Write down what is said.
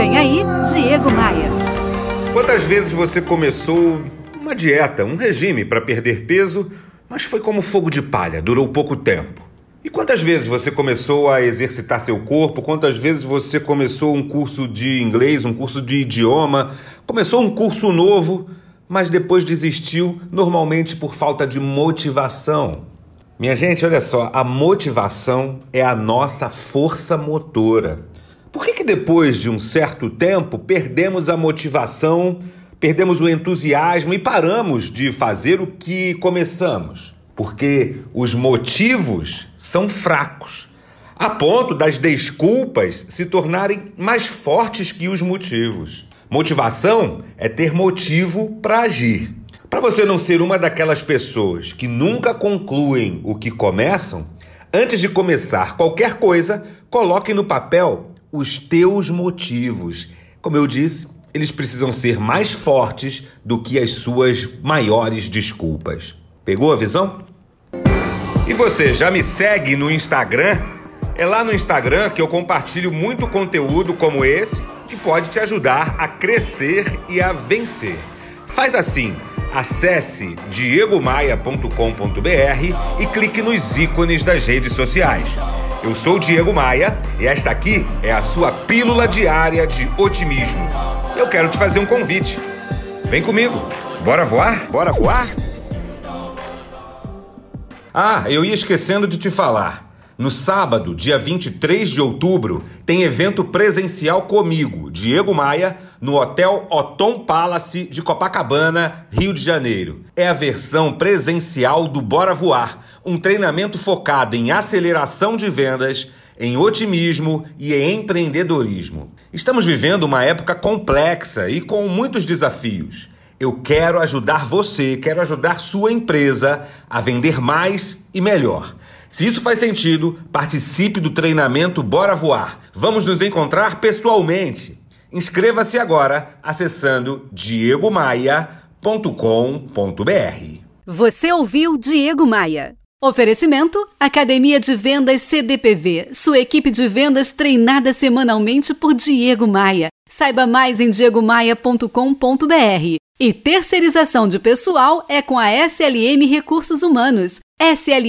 Vem aí, Diego Maia. Quantas vezes você começou uma dieta, um regime para perder peso, mas foi como fogo de palha, durou pouco tempo? E quantas vezes você começou a exercitar seu corpo? Quantas vezes você começou um curso de inglês, um curso de idioma, começou um curso novo, mas depois desistiu, normalmente por falta de motivação? Minha gente, olha só, a motivação é a nossa força motora. Por que, que depois de um certo tempo perdemos a motivação, perdemos o entusiasmo e paramos de fazer o que começamos? Porque os motivos são fracos, a ponto das desculpas se tornarem mais fortes que os motivos. Motivação é ter motivo para agir. Para você não ser uma daquelas pessoas que nunca concluem o que começam, antes de começar qualquer coisa, coloque no papel os teus motivos. Como eu disse, eles precisam ser mais fortes do que as suas maiores desculpas. Pegou a visão? E você já me segue no Instagram? É lá no Instagram que eu compartilho muito conteúdo como esse que pode te ajudar a crescer e a vencer. Faz assim, acesse diegomaia.com.br e clique nos ícones das redes sociais. Eu sou Diego Maia e esta aqui é a sua pílula diária de otimismo. Eu quero te fazer um convite. Vem comigo. Bora voar? Bora voar? Ah, eu ia esquecendo de te falar. No sábado, dia 23 de outubro, tem evento presencial comigo, Diego Maia, no Hotel Otom Palace de Copacabana, Rio de Janeiro. É a versão presencial do Bora Voar, um treinamento focado em aceleração de vendas, em otimismo e em empreendedorismo. Estamos vivendo uma época complexa e com muitos desafios. Eu quero ajudar você, quero ajudar sua empresa a vender mais e melhor. Se isso faz sentido, participe do treinamento Bora Voar. Vamos nos encontrar pessoalmente. Inscreva-se agora acessando diegomaia.com.br. Você ouviu Diego Maia. Oferecimento: Academia de Vendas CDPV, sua equipe de vendas treinada semanalmente por Diego Maia. Saiba mais em diegomaia.com.br. E terceirização de pessoal é com a SLM Recursos Humanos, slmrh.com.br.